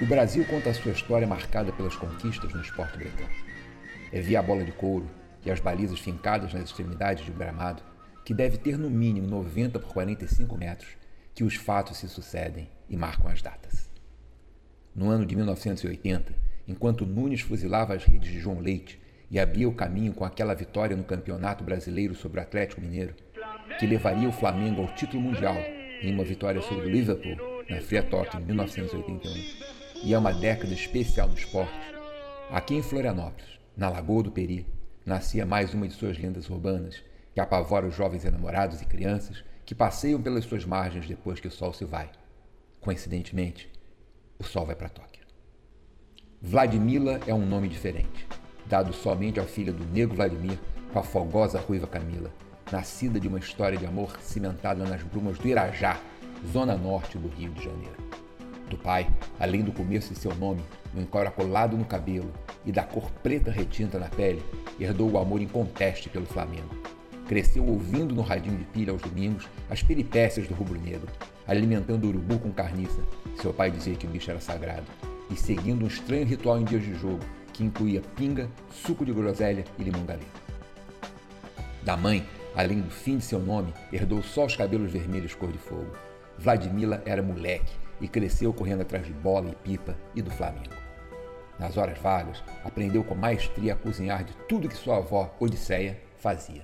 O Brasil conta a sua história marcada pelas conquistas no esporte bretão. É via a bola de couro e as balizas fincadas nas extremidades de um gramado, que deve ter no mínimo 90 por 45 metros, que os fatos se sucedem e marcam as datas. No ano de 1980, enquanto Nunes fuzilava as redes de João Leite e abria o caminho com aquela vitória no Campeonato Brasileiro sobre o Atlético Mineiro, que levaria o Flamengo ao título mundial em uma vitória sobre o Liverpool na Fria Talk em 1981 e é uma década especial do esporte, aqui em Florianópolis, na Lagoa do Peri, nascia mais uma de suas lendas urbanas que apavora os jovens enamorados e crianças que passeiam pelas suas margens depois que o sol se vai. Coincidentemente, o sol vai para Tóquio. Vladimila é um nome diferente, dado somente à filha do negro Vladimir com a fogosa ruiva Camila, nascida de uma história de amor cimentada nas brumas do Irajá, zona norte do Rio de Janeiro do pai, além do começo de seu nome, um encaracolado no cabelo e da cor preta retinta na pele, herdou o amor inconteste pelo Flamengo. Cresceu ouvindo no radinho de pilha aos domingos as peripécias do rubro-negro, alimentando o urubu com carniça, seu pai dizia que o bicho era sagrado, e seguindo um estranho ritual em dias de jogo, que incluía pinga, suco de groselha e limão. Da mãe, além do fim de seu nome, herdou só os cabelos vermelhos cor de fogo. Vladimila era moleque e cresceu correndo atrás de bola e pipa e do Flamengo. Nas horas vagas, aprendeu com maestria a cozinhar de tudo que sua avó, Odisseia, fazia.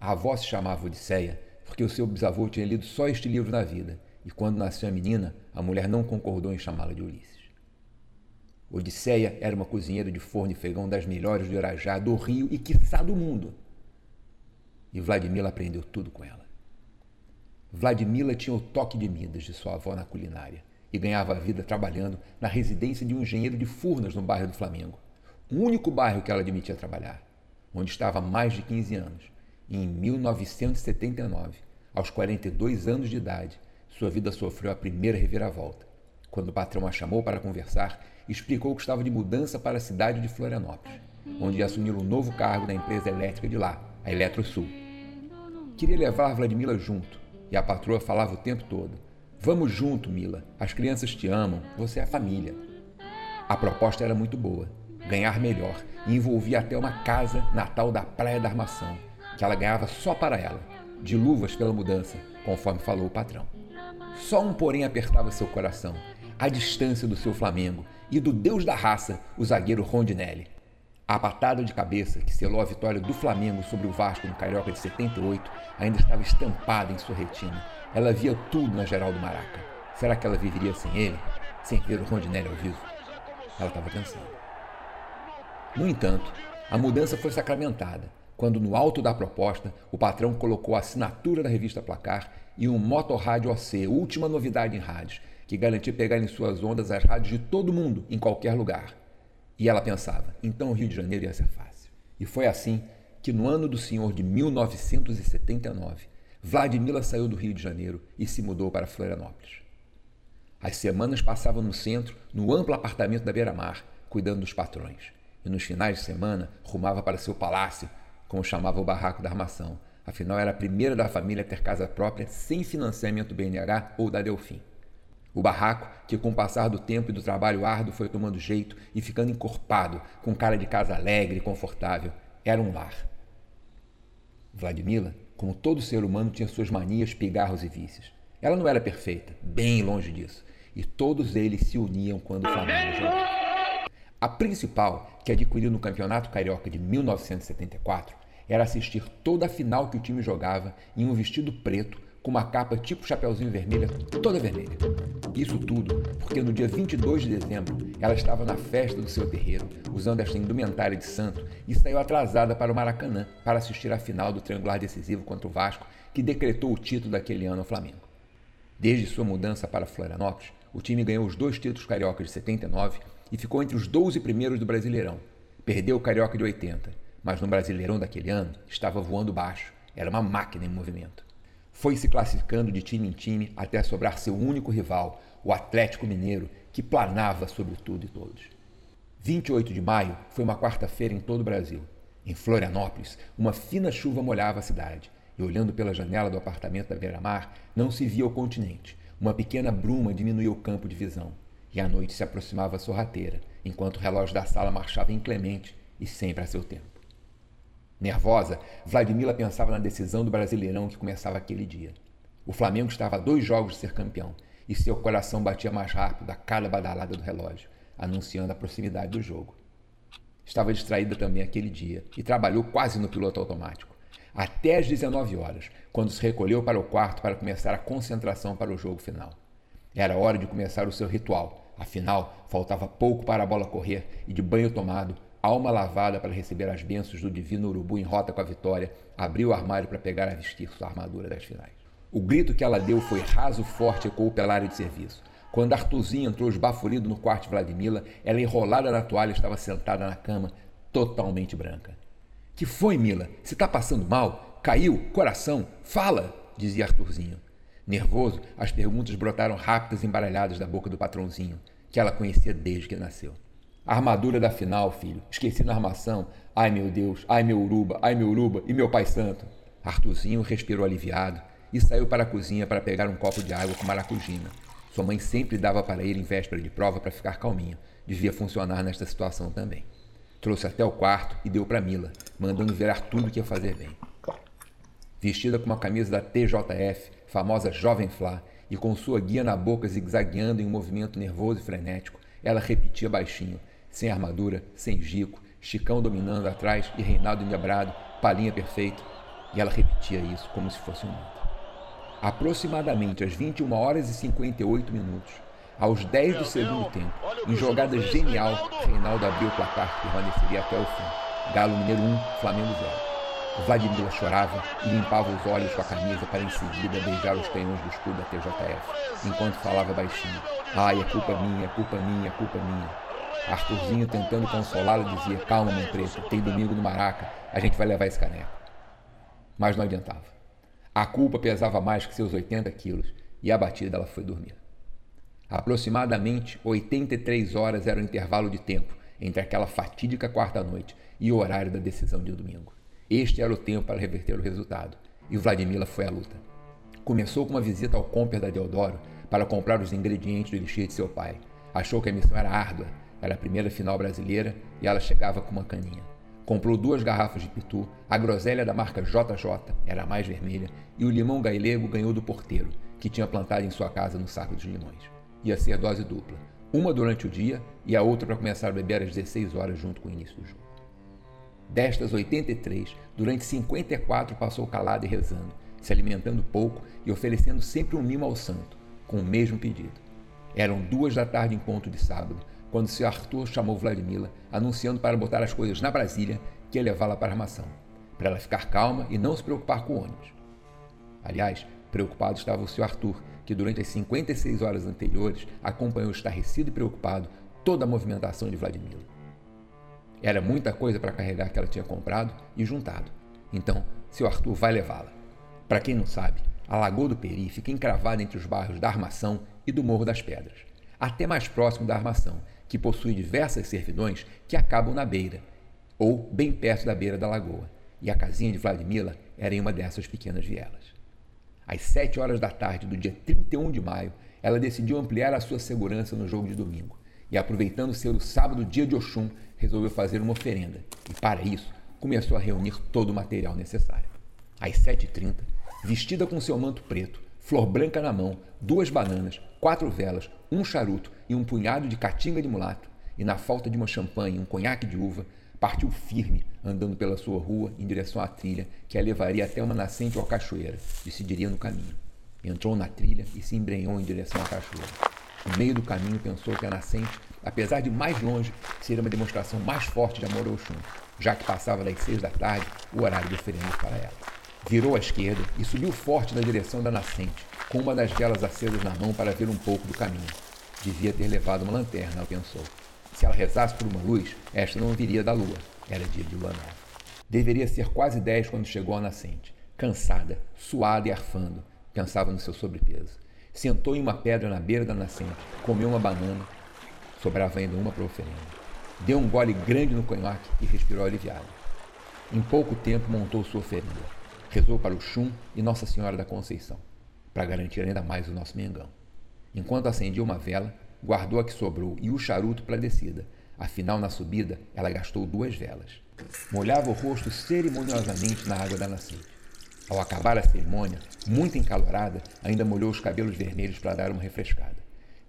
A avó se chamava Odisseia porque o seu bisavô tinha lido só este livro na vida, e quando nasceu a menina, a mulher não concordou em chamá-la de Ulisses. Odisseia era uma cozinheira de forno e feijão das melhores do Irajá, do Rio e, quiçá, do mundo. E Vladimir aprendeu tudo com ela. Vladimila tinha o toque de Midas de sua avó na culinária e ganhava a vida trabalhando na residência de um engenheiro de Furnas no bairro do Flamengo, o único bairro que ela admitia trabalhar, onde estava há mais de 15 anos. E em 1979, aos 42 anos de idade, sua vida sofreu a primeira reviravolta, quando o patrão a chamou para conversar explicou que estava de mudança para a cidade de Florianópolis, onde ia assumir um novo cargo da empresa elétrica de lá, a Eletrosul. Queria levar Vladimila junto, e a patroa falava o tempo todo: Vamos junto, Mila. As crianças te amam. Você é a família. A proposta era muito boa. Ganhar melhor e envolvia até uma casa natal da Praia da Armação, que ela ganhava só para ela, de luvas pela mudança, conforme falou o patrão. Só um porém apertava seu coração: a distância do seu Flamengo e do deus da raça, o zagueiro Rondinelli. A patada de cabeça que selou a vitória do Flamengo sobre o Vasco no Carioca de 78 ainda estava estampada em sua retina. Ela via tudo na Geraldo Maraca. Será que ela viveria sem ele? Sem ver o Rondinelli ao vivo? Ela estava pensando. No entanto, a mudança foi sacramentada quando, no alto da proposta, o patrão colocou a assinatura da revista Placar e um motorrádio OC, última novidade em rádios, que garantia pegar em suas ondas as rádios de todo mundo, em qualquer lugar. E ela pensava, então o Rio de Janeiro ia ser fácil. E foi assim que no ano do Senhor de 1979, Vladimila saiu do Rio de Janeiro e se mudou para Florianópolis. As semanas passavam no centro, no amplo apartamento da beira-mar, cuidando dos patrões. E nos finais de semana rumava para seu palácio, como chamava o barraco da armação. Afinal, era a primeira da família a ter casa própria sem financiamento BNH ou da Delfim. O barraco, que com o passar do tempo e do trabalho árduo foi tomando jeito e ficando encorpado, com cara de casa alegre e confortável, era um lar. Vladimila, como todo ser humano, tinha suas manias, pigarros e vícios. Ela não era perfeita, bem longe disso, e todos eles se uniam quando jogava. A principal, que adquiriu no Campeonato Carioca de 1974, era assistir toda a final que o time jogava em um vestido preto com uma capa tipo chapeuzinho vermelha, toda vermelha. Isso tudo porque no dia 22 de dezembro ela estava na festa do seu terreiro, usando esta indumentária de santo e saiu atrasada para o Maracanã para assistir à final do triangular decisivo contra o Vasco, que decretou o título daquele ano ao Flamengo. Desde sua mudança para Florianópolis, o time ganhou os dois títulos cariocas de 79 e ficou entre os 12 primeiros do Brasileirão. Perdeu o Carioca de 80, mas no Brasileirão daquele ano estava voando baixo, era uma máquina em movimento foi se classificando de time em time até sobrar seu único rival, o Atlético Mineiro, que planava sobre tudo e todos. 28 de maio foi uma quarta-feira em todo o Brasil. Em Florianópolis, uma fina chuva molhava a cidade, e olhando pela janela do apartamento da beira-mar, não se via o continente. Uma pequena bruma diminuía o campo de visão. e a noite se aproximava sorrateira, enquanto o relógio da sala marchava inclemente e sempre a seu tempo. Nervosa, Vladimila pensava na decisão do Brasileirão que começava aquele dia. O Flamengo estava a dois jogos de ser campeão e seu coração batia mais rápido a cada badalada do relógio, anunciando a proximidade do jogo. Estava distraída também aquele dia e trabalhou quase no piloto automático, até às 19 horas, quando se recolheu para o quarto para começar a concentração para o jogo final. Era hora de começar o seu ritual, afinal, faltava pouco para a bola correr e, de banho tomado, alma lavada para receber as bênçãos do divino urubu em rota com a vitória, abriu o armário para pegar a vestir sua armadura das finais. O grito que ela deu foi raso forte e ecoou pela área de serviço. Quando Artuzinho entrou esbaforido no quarto de Vladimila, ela enrolada na toalha estava sentada na cama, totalmente branca. Que foi, Mila? Se está passando mal? Caiu? Coração? Fala! dizia Arthurzinho. Nervoso, as perguntas brotaram rápidas e embaralhadas da boca do patrãozinho, que ela conhecia desde que nasceu. Armadura da final, filho. Esqueci na armação. Ai, meu Deus. Ai, meu uruba. Ai, meu uruba. E meu pai santo. Arthurzinho respirou aliviado e saiu para a cozinha para pegar um copo de água com maracujina. Sua mãe sempre dava para ele em véspera de prova para ficar calminho. Devia funcionar nesta situação também. Trouxe até o quarto e deu para Mila, mandando virar tudo que ia fazer bem. Vestida com uma camisa da TJF, famosa Jovem Flá, e com sua guia na boca zigue-zagueando em um movimento nervoso e frenético, ela repetia baixinho, sem armadura, sem Gico, Chicão dominando atrás e Reinaldo endiabrado, palinha perfeito. E ela repetia isso como se fosse um mantra. Aproximadamente às 21 horas e 58 minutos, aos 10 do segundo tempo, em jogada genial, Reinaldo abriu o placar que permaneceria até o fim. Galo Mineiro 1, Flamengo 0. Vladimir chorava e limpava os olhos com a camisa para em seguida beijar os canhões do escudo da TJF, enquanto falava baixinho. Ai, é culpa minha, é culpa minha, é culpa minha. Arthurzinho, tentando consolá-la, dizia: Calma, meu preto, tem domingo no Maraca, a gente vai levar esse caneco. Mas não adiantava. A culpa pesava mais que seus 80 quilos e abatida ela foi dormir. Aproximadamente 83 horas era o intervalo de tempo entre aquela fatídica quarta-noite e o horário da decisão de domingo. Este era o tempo para reverter o resultado, e Vladimila foi à luta. Começou com uma visita ao Comper da Deodoro para comprar os ingredientes do elixir de seu pai. Achou que a missão era árdua, era a primeira final brasileira e ela chegava com uma caninha. Comprou duas garrafas de pitu, a groselha da marca JJ era a mais vermelha e o limão gailego ganhou do porteiro, que tinha plantado em sua casa no saco de limões. Ia ser dose dupla, uma durante o dia e a outra para começar a beber às 16 horas junto com o início do jogo. Destas 83, durante 54 passou calada e rezando, se alimentando pouco e oferecendo sempre um mimo ao santo, com o mesmo pedido. Eram duas da tarde em ponto de sábado, quando seu Arthur chamou Vladimila, anunciando para botar as coisas na Brasília que ia levá-la para a armação, para ela ficar calma e não se preocupar com o ônibus. Aliás, preocupado estava o seu Arthur, que durante as 56 horas anteriores acompanhou estarrecido e preocupado toda a movimentação de Vladimila. Era muita coisa para carregar que ela tinha comprado e juntado. Então, seu Arthur vai levá-la. Para quem não sabe, a Lagoa do Peri fica encravada entre os bairros da Armação e do Morro das Pedras, até mais próximo da Armação, que possui diversas servidões que acabam na beira, ou bem perto da beira da lagoa, e a casinha de Vladimila era em uma dessas pequenas vielas. Às sete horas da tarde do dia 31 de maio, ela decidiu ampliar a sua segurança no jogo de domingo, e aproveitando ser o sábado dia de Oxum, resolveu fazer uma oferenda, e para isso começou a reunir todo o material necessário. Às 7h30, vestida com seu manto preto, flor branca na mão, duas bananas, quatro velas, um charuto e um punhado de catinga de mulato, e na falta de uma champanhe e um conhaque de uva, partiu firme, andando pela sua rua em direção à trilha que a levaria até uma nascente ou cachoeira, decidiria no caminho. Entrou na trilha e se embrenhou em direção à cachoeira. No meio do caminho pensou que a nascente, apesar de mais longe, seria uma demonstração mais forte de amor ao Oxum, já que passava das seis da tarde o horário de oferendas para ela. Virou à esquerda e subiu forte na direção da nascente, com uma das velas acesas na mão para ver um pouco do caminho. Devia ter levado uma lanterna, pensou. Se ela rezasse por uma luz, esta não viria da lua. Era dia de lua nova. Deveria ser quase dez quando chegou à nascente. Cansada, suada e arfando, pensava no seu sobrepeso. Sentou em uma pedra na beira da nascente, comeu uma banana, sobrava ainda uma para oferenda. Deu um gole grande no conhaque e respirou aliviado. Em pouco tempo montou sua oferenda. Rezou para o Chum e Nossa Senhora da Conceição para garantir ainda mais o nosso Mengão. Enquanto acendia uma vela, guardou a que sobrou e o charuto para a descida. Afinal, na subida, ela gastou duas velas. Molhava o rosto cerimoniosamente na água da nascente. Ao acabar a cerimônia, muito encalorada, ainda molhou os cabelos vermelhos para dar uma refrescada.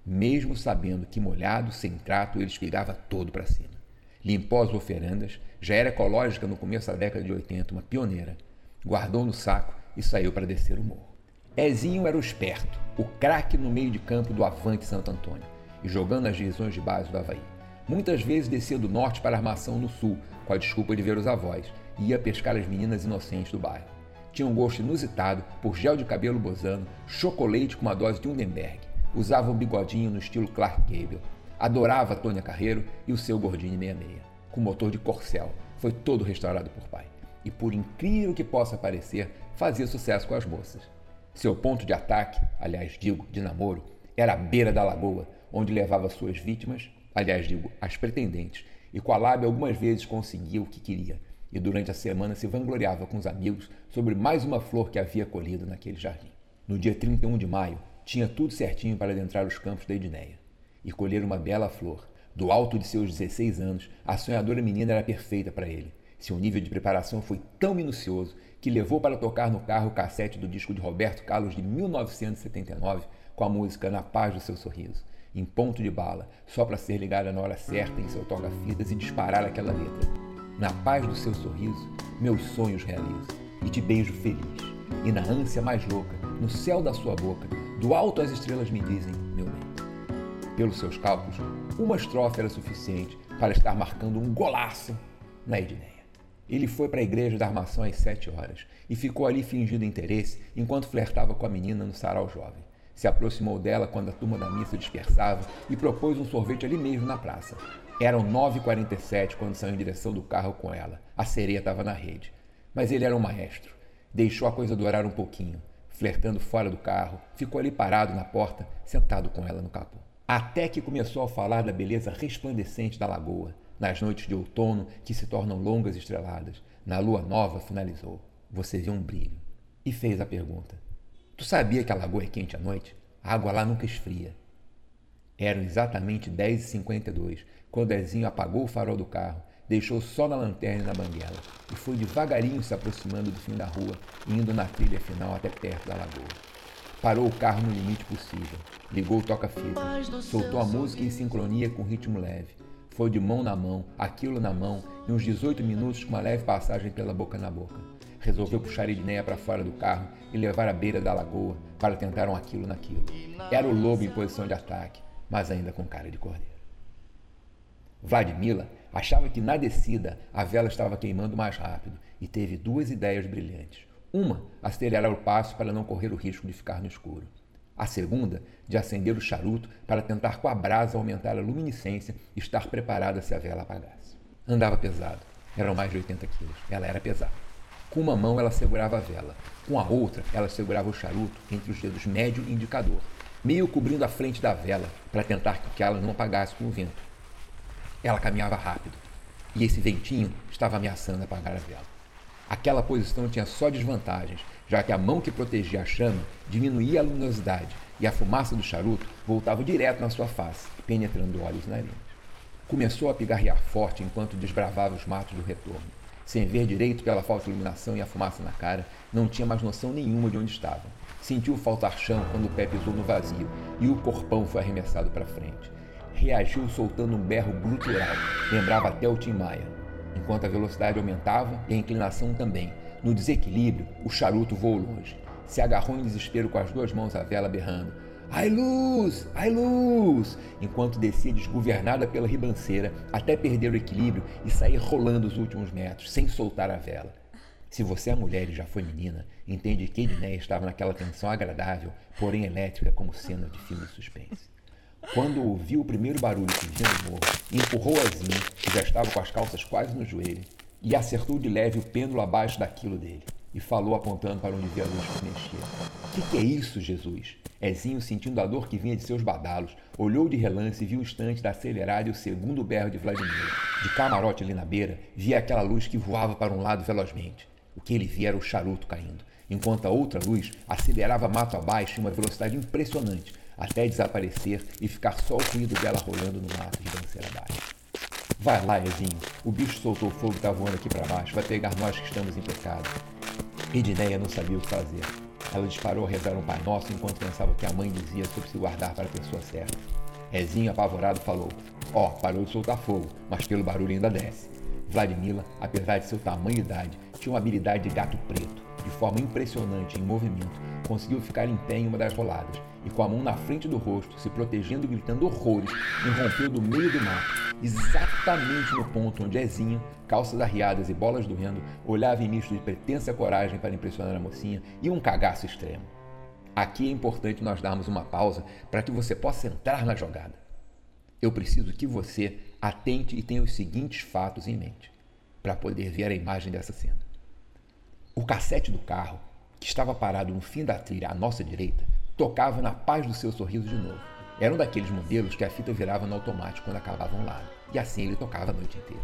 Mesmo sabendo que molhado, sem trato, ele espigava todo para cima. Limpou as oferendas, já era ecológica no começo da década de 80, uma pioneira. Guardou no saco e saiu para descer o morro. Ezinho era o esperto, o craque no meio de campo do Avante Santo Antônio e jogando nas divisões de base do Havaí. Muitas vezes descia do norte para a armação no sul, com a desculpa de ver os avós, e ia pescar as meninas inocentes do bairro. Tinha um gosto inusitado por gel de cabelo bozano, chocolate com uma dose de Undenberg. Usava um bigodinho no estilo Clark Gable. Adorava Tônia Carreiro e o seu gordinho 66, com motor de Corcel. Foi todo restaurado por pai. E por incrível que possa parecer, fazia sucesso com as moças. Seu ponto de ataque, aliás, digo, de namoro, era a beira da lagoa, onde levava suas vítimas, aliás, digo, as pretendentes, e lábia algumas vezes conseguia o que queria, e durante a semana se vangloriava com os amigos sobre mais uma flor que havia colhido naquele jardim. No dia 31 de maio, tinha tudo certinho para adentrar os campos da Edneia e colher uma bela flor. Do alto de seus 16 anos, a sonhadora menina era perfeita para ele. Seu nível de preparação foi tão minucioso que levou para tocar no carro o cassete do disco de Roberto Carlos de 1979 com a música Na Paz do Seu Sorriso, em ponto de bala, só para ser ligada na hora certa em seu toca-fitas e disparar aquela letra. Na paz do seu sorriso, meus sonhos realizo e te beijo feliz. E na ânsia mais louca, no céu da sua boca, do alto as estrelas me dizem, meu bem. Pelos seus cálculos, uma estrofe era suficiente para estar marcando um golaço na Edneia. Ele foi para a igreja da armação às sete horas e ficou ali fingindo interesse enquanto flertava com a menina no sarau jovem. Se aproximou dela quando a turma da missa dispersava e propôs um sorvete ali mesmo na praça. Eram 9h47 quando saiu em direção do carro com ela. A sereia estava na rede. Mas ele era um maestro. Deixou a coisa durar um pouquinho. Flertando fora do carro, ficou ali parado na porta, sentado com ela no capô. Até que começou a falar da beleza resplandecente da lagoa, nas noites de outono que se tornam longas estreladas, na lua nova, finalizou. Você viu um brilho. E fez a pergunta: Tu sabia que a lagoa é quente à noite? A água lá nunca esfria. Eram exatamente 10h52 quando Ezinho apagou o farol do carro, deixou só na lanterna e na banguela e foi devagarinho se aproximando do fim da rua, indo na trilha final até perto da lagoa. Parou o carro no limite possível, ligou o toca-fita, soltou a música em sincronia com ritmo leve, foi de mão na mão, aquilo na mão, em uns 18 minutos com uma leve passagem pela boca na boca. Resolveu puxar Edneia para fora do carro e levar à beira da lagoa para tentar um aquilo naquilo. Era o lobo em posição de ataque, mas ainda com cara de cordeiro. Vladimila achava que na descida a vela estava queimando mais rápido e teve duas ideias brilhantes. Uma, acelerar o passo para não correr o risco de ficar no escuro. A segunda, de acender o charuto para tentar com a brasa aumentar a luminescência e estar preparada se a vela apagasse. Andava pesado. Eram mais de 80 quilos. Ela era pesada. Com uma mão ela segurava a vela. Com a outra, ela segurava o charuto entre os dedos médio e indicador, meio cobrindo a frente da vela para tentar que ela não apagasse com o vento. Ela caminhava rápido e esse ventinho estava ameaçando apagar a vela. Aquela posição tinha só desvantagens, já que a mão que protegia a chama diminuía a luminosidade e a fumaça do charuto voltava direto na sua face, penetrando olhos e narinas. Começou a pigarrear forte enquanto desbravava os matos do retorno. Sem ver direito pela falta de iluminação e a fumaça na cara, não tinha mais noção nenhuma de onde estava. Sentiu faltar chão quando o pé pisou no vazio e o corpão foi arremessado para frente. Reagiu soltando um berro glutural, lembrava até o Tim Maia enquanto a velocidade aumentava e a inclinação também. No desequilíbrio, o charuto voou longe. Se agarrou em desespero com as duas mãos à vela, berrando: Ai luz! Ai luz! Enquanto descia desgovernada pela ribanceira até perder o equilíbrio e sair rolando os últimos metros, sem soltar a vela. Se você é mulher e já foi menina, entende que Edneia estava naquela tensão agradável, porém elétrica como cena de filme de suspense. Quando ouviu o primeiro barulho que vinha do morro, empurrou Azinho, que já estava com as calças quase no joelho, e acertou de leve o pêndulo abaixo daquilo dele, e falou apontando para onde via a luz que mexia. Que que é isso, Jesus? Ezinho, sentindo a dor que vinha de seus badalos, olhou de relance e viu o instante da acelerada e o segundo berro de Vladimir. De camarote ali na beira, via aquela luz que voava para um lado velozmente. O que ele via era o charuto caindo, enquanto a outra luz acelerava mato abaixo em uma velocidade impressionante, até desaparecer e ficar só o ruído dela rolando no mato de danceira abaixo. Vai lá, Ezinho. O bicho soltou fogo e tá voando aqui para baixo. Vai pegar nós que estamos em pecado. Edneia não sabia o que fazer. Ela disparou a rezar um Pai Nosso enquanto pensava que a mãe dizia sobre se guardar para a pessoa certa. Ezinho, apavorado, falou: Ó, oh, parou de soltar fogo, mas pelo barulho ainda desce. Vladimila, apesar de seu tamanho e idade, tinha uma habilidade de gato preto. De forma impressionante em movimento, conseguiu ficar em pé em uma das roladas e, com a mão na frente do rosto, se protegendo e gritando horrores, irrompeu do meio do mato, exatamente no ponto onde Ezinha, calças arriadas e bolas do rendo, olhava em misto de pretensa coragem para impressionar a mocinha e um cagaço extremo. Aqui é importante nós darmos uma pausa para que você possa entrar na jogada. Eu preciso que você atente e tenha os seguintes fatos em mente para poder ver a imagem dessa cena. O cassete do carro, que estava parado no fim da trilha à nossa direita, tocava na paz do seu sorriso de novo. Era um daqueles modelos que a fita virava no automático quando acabava um lado, e assim ele tocava a noite inteira.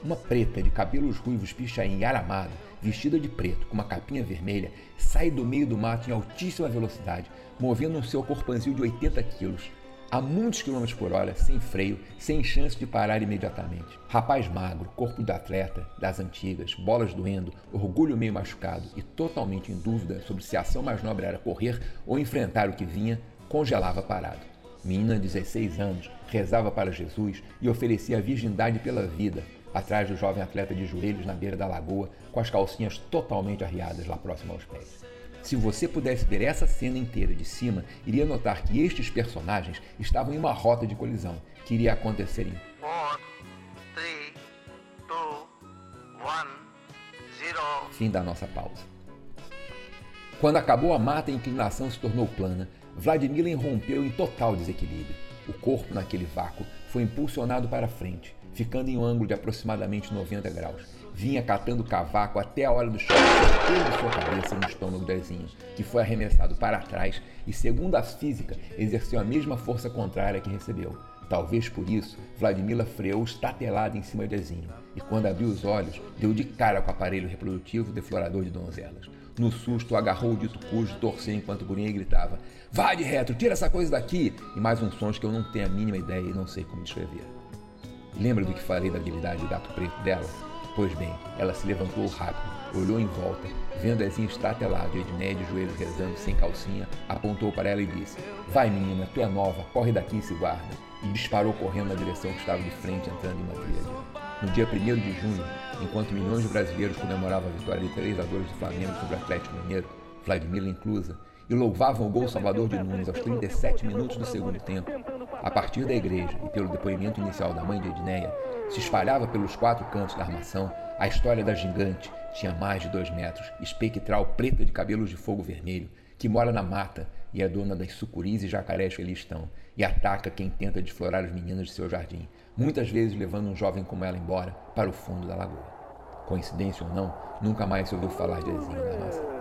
Uma preta de cabelos ruivos pichain e aramado, vestida de preto, com uma capinha vermelha, sai do meio do mato em altíssima velocidade, movendo um seu corpanzil de 80 quilos, a muitos quilômetros por hora, sem freio, sem chance de parar imediatamente. Rapaz magro, corpo de atleta, das antigas, bolas doendo, orgulho meio machucado e totalmente em dúvida sobre se a ação mais nobre era correr ou enfrentar o que vinha, congelava parado. Menina de 16 anos, rezava para Jesus e oferecia a virgindade pela vida, atrás do jovem atleta de joelhos na beira da lagoa, com as calcinhas totalmente arriadas lá próximo aos pés. Se você pudesse ver essa cena inteira de cima, iria notar que estes personagens estavam em uma rota de colisão que iria acontecer em Four, three, two, one, Fim da nossa pausa. Quando acabou a mata, a inclinação se tornou plana. Vladimir rompeu em total desequilíbrio. O corpo, naquele vácuo, foi impulsionado para frente, ficando em um ângulo de aproximadamente 90 graus vinha catando cavaco até a hora do choque, acertando sua cabeça no estômago do Ezinho, que foi arremessado para trás e, segundo a física, exerceu a mesma força contrária que recebeu. Talvez por isso, Vladimila freou estatelada em cima de Ezinho, e quando abriu os olhos, deu de cara com o aparelho reprodutivo deflorador de donzelas. No susto, agarrou o dito cujo, torceu enquanto o e gritava: Vai de retro, tira essa coisa daqui! E mais uns sons que eu não tenho a mínima ideia e não sei como descrever. Lembra do que falei da habilidade do gato preto dela? Pois bem, ela se levantou rápido, olhou em volta, vendo Ezinho estatelado e Edneia de joelhos rezando sem calcinha, apontou para ela e disse: Vai menina, tu é nova, corre daqui e se guarda. E disparou correndo na direção que estava de frente, entrando em uma trilha. No dia 1 de junho, enquanto milhões de brasileiros comemoravam a vitória de 3 a 2 do Flamengo sobre o Atlético Mineiro, Vladimir inclusa, e louvavam o gol salvador de Nunes aos 37 minutos do segundo tempo, a partir da igreja e pelo depoimento inicial da mãe de Edneia, se espalhava pelos quatro cantos da armação a história da gigante, tinha mais de dois metros, espectral preta de cabelos de fogo vermelho, que mora na mata e é dona das sucuris e jacarés que ali estão, e ataca quem tenta desflorar os meninos de seu jardim, muitas vezes levando um jovem como ela embora para o fundo da lagoa. Coincidência ou não, nunca mais se ouviu falar de Ezinho na massa.